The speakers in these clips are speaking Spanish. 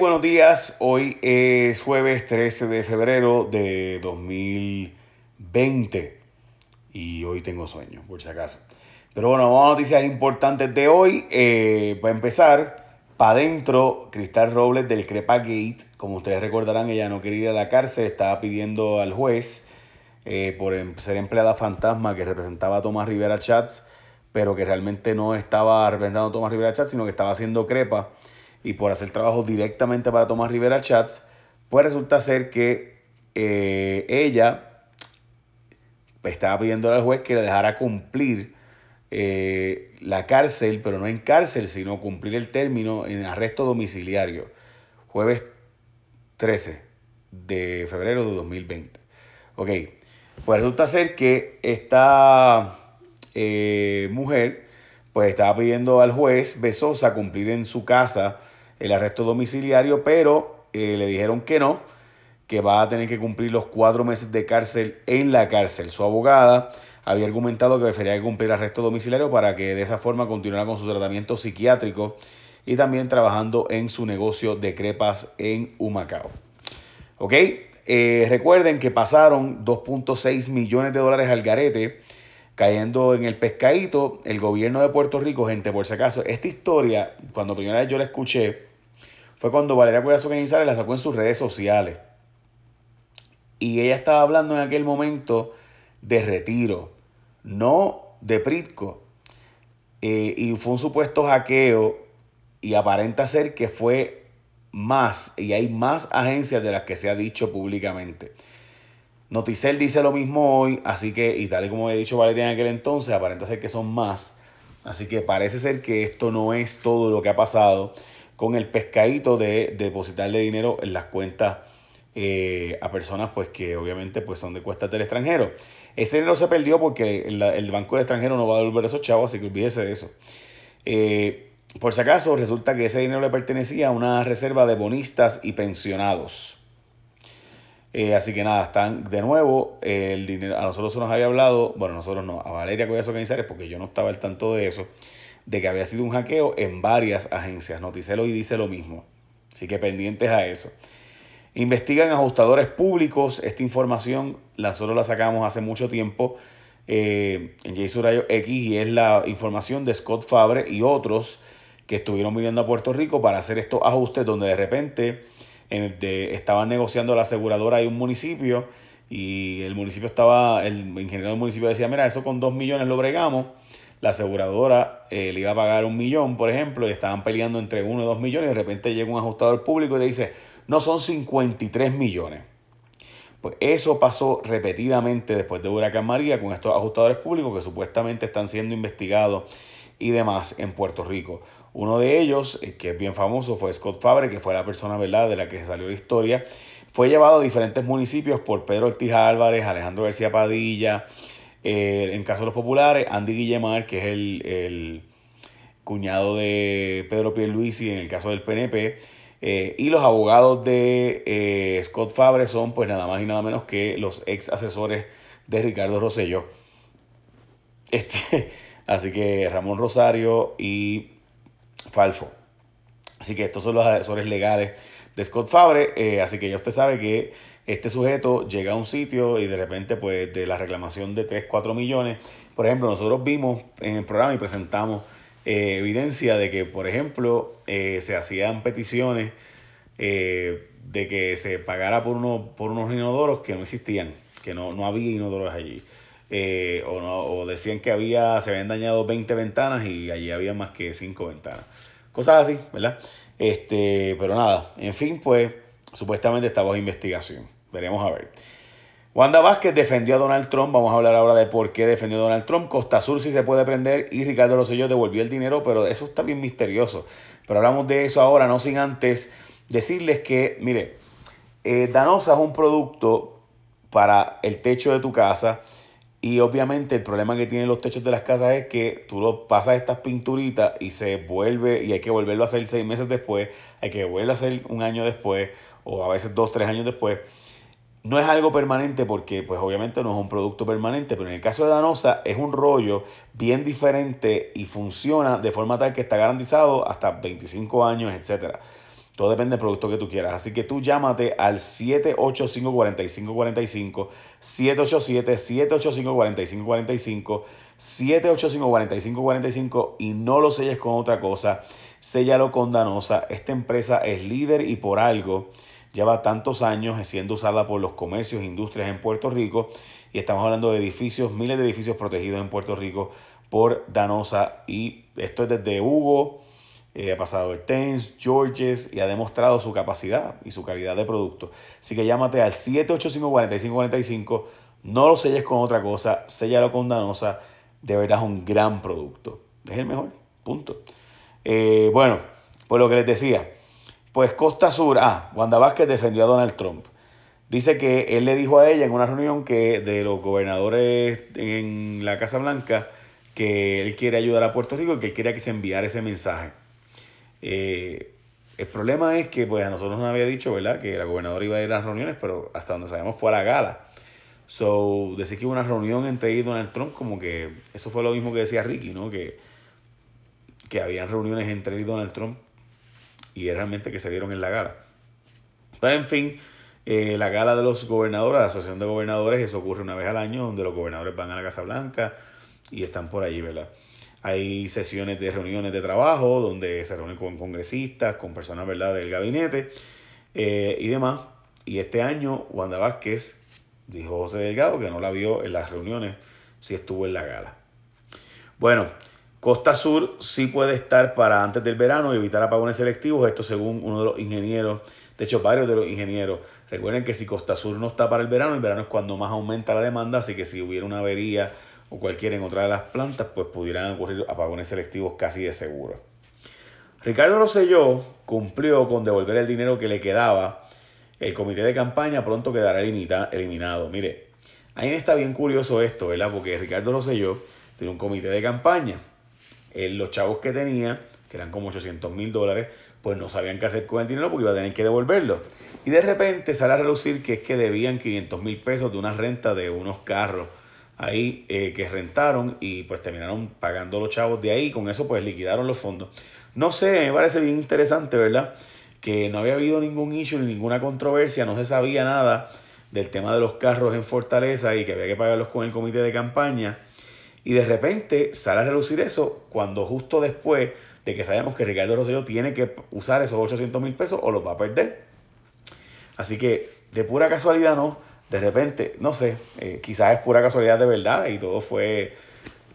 Buenos días, hoy es jueves 13 de febrero de 2020 y hoy tengo sueño, por si acaso. Pero bueno, vamos a noticias importantes de hoy. Eh, para empezar, para adentro, Cristal Robles del Crepa Gate, como ustedes recordarán, ella no quería ir a la cárcel, estaba pidiendo al juez eh, por em, ser empleada fantasma que representaba a Tomás Rivera Chats, pero que realmente no estaba representando a Tomás Rivera Chats, sino que estaba haciendo crepa y por hacer trabajo directamente para Tomás Rivera Chats, pues resulta ser que eh, ella estaba pidiendo al juez que le dejara cumplir eh, la cárcel, pero no en cárcel, sino cumplir el término en arresto domiciliario, jueves 13 de febrero de 2020. Ok, pues resulta ser que esta eh, mujer pues estaba pidiendo al juez Besosa cumplir en su casa el arresto domiciliario, pero eh, le dijeron que no, que va a tener que cumplir los cuatro meses de cárcel en la cárcel. Su abogada había argumentado que debería cumplir arresto domiciliario para que de esa forma continuara con su tratamiento psiquiátrico y también trabajando en su negocio de crepas en Humacao. ¿Ok? Eh, recuerden que pasaron 2.6 millones de dólares al garete cayendo en el pescadito. El gobierno de Puerto Rico, gente, por si acaso, esta historia, cuando primera vez yo la escuché, fue cuando Valeria Cuevas Cañizares la sacó en sus redes sociales. Y ella estaba hablando en aquel momento de retiro, no de Pritco. Eh, y fue un supuesto hackeo y aparenta ser que fue más, y hay más agencias de las que se ha dicho públicamente. Noticel dice lo mismo hoy, así que, y tal y como he dicho Valeria en aquel entonces, aparenta ser que son más. Así que parece ser que esto no es todo lo que ha pasado con el pescadito de depositarle dinero en las cuentas eh, a personas pues que obviamente pues son de cuestas del extranjero. Ese dinero se perdió porque el, banco del extranjero no va a devolver esos chavos, así que olvídese de eso. Eh, por si acaso, resulta que ese dinero le pertenecía a una reserva de bonistas y pensionados. Eh, así que nada, están de nuevo, el dinero, a nosotros se nos había hablado, bueno, nosotros no, a Valeria Cuevas Organizares, porque yo no estaba al tanto de eso de que había sido un hackeo en varias agencias. Noticelo y dice lo mismo. Así que pendientes a eso. Investigan ajustadores públicos. Esta información nosotros la sacamos hace mucho tiempo eh, en Jason Rayo X y es la información de Scott Fabre y otros que estuvieron viniendo a Puerto Rico para hacer estos ajustes donde de repente estaban negociando la aseguradora y un municipio y el municipio estaba, el ingeniero del municipio decía, mira, eso con dos millones lo bregamos la aseguradora eh, le iba a pagar un millón, por ejemplo, y estaban peleando entre uno y dos millones, y de repente llega un ajustador público y le dice, no son 53 millones. Pues eso pasó repetidamente después de Huracán María con estos ajustadores públicos que supuestamente están siendo investigados y demás en Puerto Rico. Uno de ellos, eh, que es bien famoso, fue Scott Fabre, que fue la persona ¿verdad? de la que salió la historia. Fue llevado a diferentes municipios por Pedro Ortiz Álvarez, Alejandro García Padilla, eh, en caso de los populares, Andy Guillemar, que es el, cuñado de Pedro Pierluisi en el caso del PNP. Eh, y los abogados de eh, Scott Fabre son pues nada más y nada menos que los ex asesores de Ricardo Rosello. Este, así que Ramón Rosario y Falfo. Así que estos son los asesores legales de Scott Fabre. así que ya usted sabe que este sujeto llega a un sitio y de repente, pues, de la reclamación de 3, 4 millones, por ejemplo, nosotros vimos en el programa y presentamos eh, evidencia de que, por ejemplo, eh, se hacían peticiones eh, de que se pagara por, uno, por unos inodoros que no existían, que no, no había inodoros allí. o, no, o decían que había, se habían dañado 20 ventanas y allí había más que 5 ventanas. Cosas así, ¿verdad? Este, pero nada, en fin, pues Supuestamente está bajo investigación. Veremos a ver. Wanda Vázquez defendió a Donald Trump. Vamos a hablar ahora de por qué defendió a Donald Trump. Costa Sur sí se puede prender y Ricardo Rosselló devolvió el dinero, pero eso está bien misterioso. Pero hablamos de eso ahora, no sin antes decirles que, mire, eh, Danosa es un producto para el techo de tu casa. Y obviamente el problema que tienen los techos de las casas es que tú lo pasas estas pinturitas y se vuelve, y hay que volverlo a hacer seis meses después, hay que volverlo a hacer un año después, o a veces dos, tres años después. No es algo permanente porque pues obviamente no es un producto permanente, pero en el caso de Danosa es un rollo bien diferente y funciona de forma tal que está garantizado hasta 25 años, etc. Todo depende del producto que tú quieras. Así que tú llámate al 785-4545, 787-785-4545, 785-4545 y no lo selles con otra cosa. Séllalo con Danosa. Esta empresa es líder y por algo lleva tantos años siendo usada por los comercios e industrias en Puerto Rico. Y estamos hablando de edificios, miles de edificios protegidos en Puerto Rico por Danosa. Y esto es desde Hugo eh, ha pasado el TENS, Georges y ha demostrado su capacidad y su calidad de producto. Así que llámate al 785-4545. No lo selles con otra cosa, séllalo con Danosa. De verdad es un gran producto. Es el mejor, punto. Eh, bueno, pues lo que les decía. Pues Costa Sur, ah, Wanda Vázquez defendió a Donald Trump. Dice que él le dijo a ella en una reunión que de los gobernadores en la Casa Blanca que él quiere ayudar a Puerto Rico y que él quería que se enviara ese mensaje. Eh, el problema es que pues a nosotros nos había dicho, ¿verdad? Que la gobernadora iba a ir a las reuniones, pero hasta donde sabemos fue a la gala. So, decir que hubo una reunión entre y Donald Trump, como que eso fue lo mismo que decía Ricky, ¿no? Que, que habían reuniones entre él y Donald Trump y realmente que se dieron en la gala. Pero en fin, eh, la gala de los gobernadores, la asociación de gobernadores, eso ocurre una vez al año, donde los gobernadores van a la Casa Blanca y están por allí, ¿verdad? Hay sesiones de reuniones de trabajo donde se reúnen con congresistas, con personas ¿verdad? del gabinete eh, y demás. Y este año Wanda Vázquez dijo José Delgado que no la vio en las reuniones, si estuvo en la gala. Bueno, Costa Sur sí puede estar para antes del verano y evitar apagones selectivos, esto según uno de los ingenieros, de hecho varios de los ingenieros. Recuerden que si Costa Sur no está para el verano, el verano es cuando más aumenta la demanda, así que si hubiera una avería o cualquiera en otra de las plantas, pues pudieran ocurrir apagones selectivos casi de seguro. Ricardo Rosselló cumplió con devolver el dinero que le quedaba. El comité de campaña pronto quedará eliminado. Mire, a mí me está bien curioso esto, ¿verdad? Porque Ricardo Rosselló tiene un comité de campaña. los chavos que tenía, que eran como 800 mil dólares, pues no sabían qué hacer con el dinero porque iba a tener que devolverlo. Y de repente sale a relucir que es que debían 500 mil pesos de una renta de unos carros ahí eh, que rentaron y pues terminaron pagando los chavos de ahí. Con eso pues liquidaron los fondos. No sé, me parece bien interesante, ¿verdad? Que no había habido ningún issue ni ninguna controversia, no se sabía nada del tema de los carros en Fortaleza y que había que pagarlos con el comité de campaña. Y de repente sale a relucir eso cuando justo después de que sabemos que Ricardo Rosselló tiene que usar esos 800 mil pesos o los va a perder. Así que de pura casualidad no de repente, no sé, eh, quizás es pura casualidad de verdad y todo fue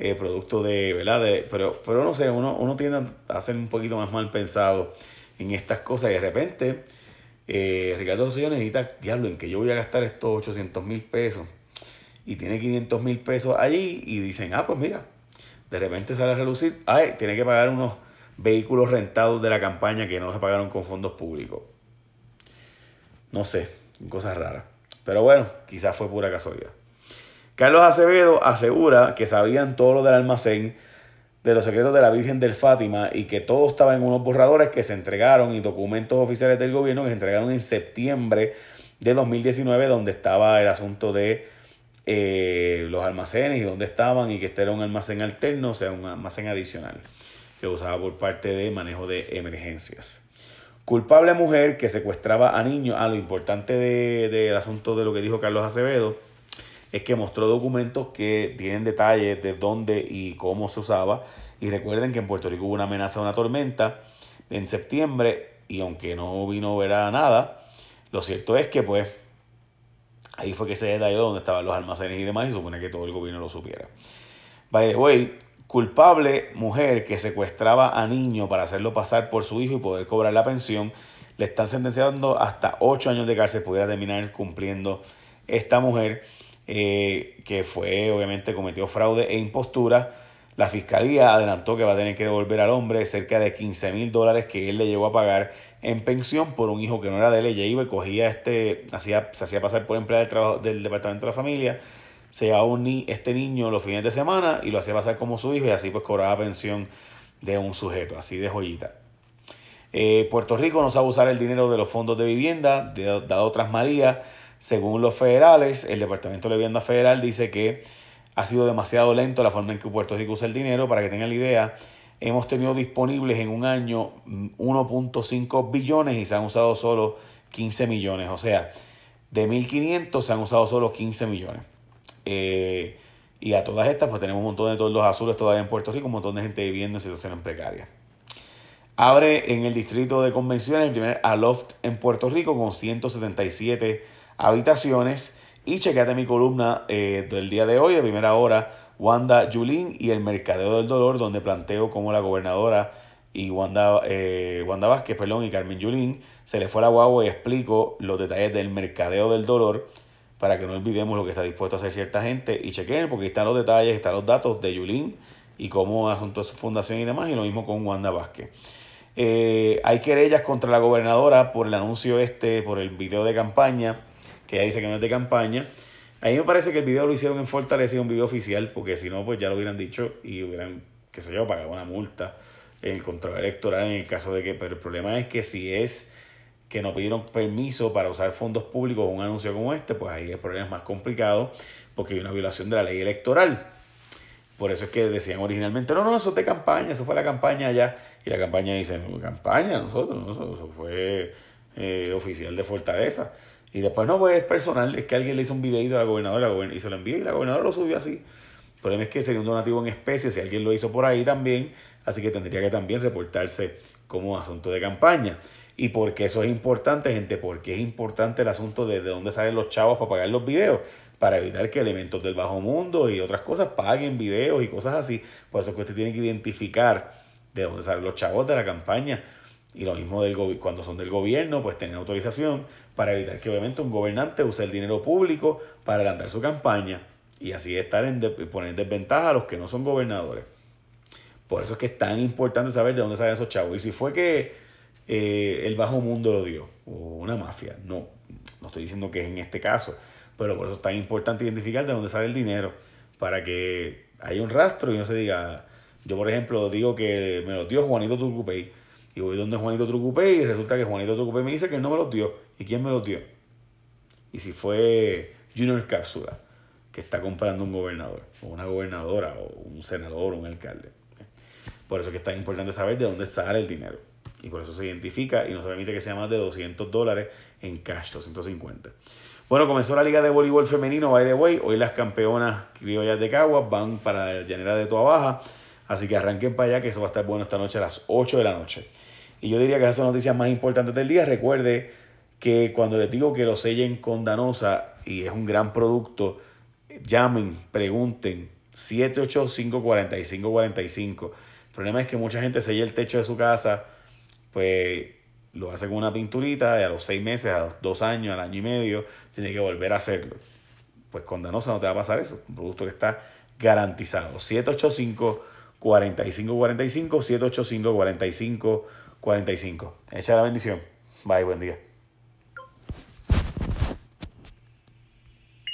eh, producto de, ¿verdad? De, pero, pero no sé, uno, uno tiende a ser un poquito más mal pensado en estas cosas y de repente eh, Ricardo Rosselló necesita, diablo, en que yo voy a gastar estos 800 mil pesos y tiene 500 mil pesos allí y dicen, ah, pues mira, de repente sale a relucir, ay, tiene que pagar unos vehículos rentados de la campaña que no se pagaron con fondos públicos. No sé, cosas raras. Pero bueno, quizás fue pura casualidad. Carlos Acevedo asegura que sabían todo lo del almacén de los secretos de la Virgen del Fátima y que todo estaba en unos borradores que se entregaron y documentos oficiales del gobierno que se entregaron en septiembre de 2019 donde estaba el asunto de eh, los almacenes y dónde estaban y que este era un almacén alterno, o sea, un almacén adicional que usaba por parte de manejo de emergencias. Culpable mujer que secuestraba a niños. Ah, lo importante del asunto de lo que dijo Carlos Acevedo es que mostró documentos que tienen detalles de dónde y cómo se usaba. Y recuerden que en Puerto Rico hubo una amenaza de una tormenta en septiembre y aunque no vino a nada, lo cierto es que pues ahí fue que se detalló dónde estaban los almacenes y demás y supone que todo el gobierno lo supiera. By the way, culpable mujer que secuestraba a niño para hacerlo pasar por su hijo y poder cobrar la pensión, le están sentenciando hasta 8 años de cárcel, pudiera terminar cumpliendo esta mujer eh, que fue, obviamente, cometió fraude e impostura. La fiscalía adelantó que va a tener que devolver al hombre cerca de 15 mil dólares que él le llegó a pagar en pensión por un hijo que no era de él. Ella iba y cogía este, hacía, se hacía pasar por empleado del, del departamento de la familia se llevaba un este niño los fines de semana y lo hacía pasar como su hijo y así pues cobraba pensión de un sujeto, así de joyita. Eh, Puerto Rico no sabe usar el dinero de los fondos de vivienda, dado tras María. Según los federales, el Departamento de Vivienda Federal dice que ha sido demasiado lento la forma en que Puerto Rico usa el dinero. Para que tengan la idea, hemos tenido disponibles en un año 1.5 billones y se han usado solo 15 millones. O sea, de 1.500 se han usado solo 15 millones. Eh, y a todas estas, pues tenemos un montón de toldos azules todavía en Puerto Rico, un montón de gente viviendo en situaciones precarias. Abre en el distrito de convenciones el primer Aloft en Puerto Rico con 177 habitaciones. Y chequeate mi columna eh, del día de hoy, de primera hora, Wanda Yulín y el Mercadeo del Dolor, donde planteo cómo la gobernadora y Wanda, eh, Wanda Vázquez y Carmen Yulín se le fue a la guagua y explico los detalles del Mercadeo del Dolor para que no olvidemos lo que está dispuesto a hacer cierta gente y chequen porque están los detalles, están los datos de Yulín y cómo asunto su fundación y demás, y lo mismo con Wanda Vázquez. Eh, hay querellas contra la gobernadora por el anuncio este, por el video de campaña, que ella dice que no es de campaña. A mí me parece que el video lo hicieron en Fortaleza un video oficial, porque si no, pues ya lo hubieran dicho y hubieran, qué sé yo, pagado una multa en el control electoral en el caso de que, pero el problema es que si es que no pidieron permiso para usar fondos públicos un anuncio como este, pues ahí el problema es más complicado porque hay una violación de la ley electoral. Por eso es que decían originalmente, no, no, eso es de campaña, eso fue la campaña allá. Y la campaña dice, campaña, nosotros, no, eso fue eh, oficial de Fortaleza. Y después no, pues es personal, es que alguien le hizo un videito a la gobernadora y se lo envió y la gobernadora lo subió así. El problema es que sería un donativo en especie si alguien lo hizo por ahí también, así que tendría que también reportarse como asunto de campaña. ¿Y por qué eso es importante, gente? Porque es importante el asunto de, de dónde salen los chavos para pagar los videos, para evitar que elementos del bajo mundo y otras cosas paguen videos y cosas así. Por eso es que usted tiene que identificar de dónde salen los chavos de la campaña. Y lo mismo del cuando son del gobierno, pues tener autorización para evitar que obviamente un gobernante use el dinero público para adelantar su campaña y así estar en poner en desventaja a los que no son gobernadores. Por eso es que es tan importante saber de dónde salen esos chavos. Y si fue que eh, el bajo mundo lo dio, o una mafia. No, no estoy diciendo que es en este caso, pero por eso es tan importante identificar de dónde sale el dinero, para que haya un rastro y no se diga, yo por ejemplo digo que me lo dio Juanito Trucupey, y voy donde Juanito Trucupey y resulta que Juanito Trucupey me dice que él no me los dio. ¿Y quién me los dio? Y si fue Junior Cápsula, que está comprando un gobernador, o una gobernadora, o un senador, o un alcalde. Por eso es que es tan importante saber de dónde sale el dinero y por eso se identifica y no se permite que sea más de 200 dólares en cash, 250. Bueno, comenzó la liga de voleibol femenino, by the way. Hoy las campeonas criollas de Caguas van para la llanera de Tua Baja. Así que arranquen para allá, que eso va a estar bueno esta noche a las 8 de la noche. Y yo diría que esas son noticias más importantes del día. Recuerde que cuando les digo que lo sellen con Danosa y es un gran producto, llamen, pregunten. 785-4545. El problema es que mucha gente sella el techo de su casa pues lo hace con una pinturita y a los seis meses, a los dos años, al año y medio, tiene que volver a hacerlo. Pues con Danosa no te va a pasar eso. Un producto que está garantizado. 785 4545 785 4545 Echa la bendición. Bye, buen día.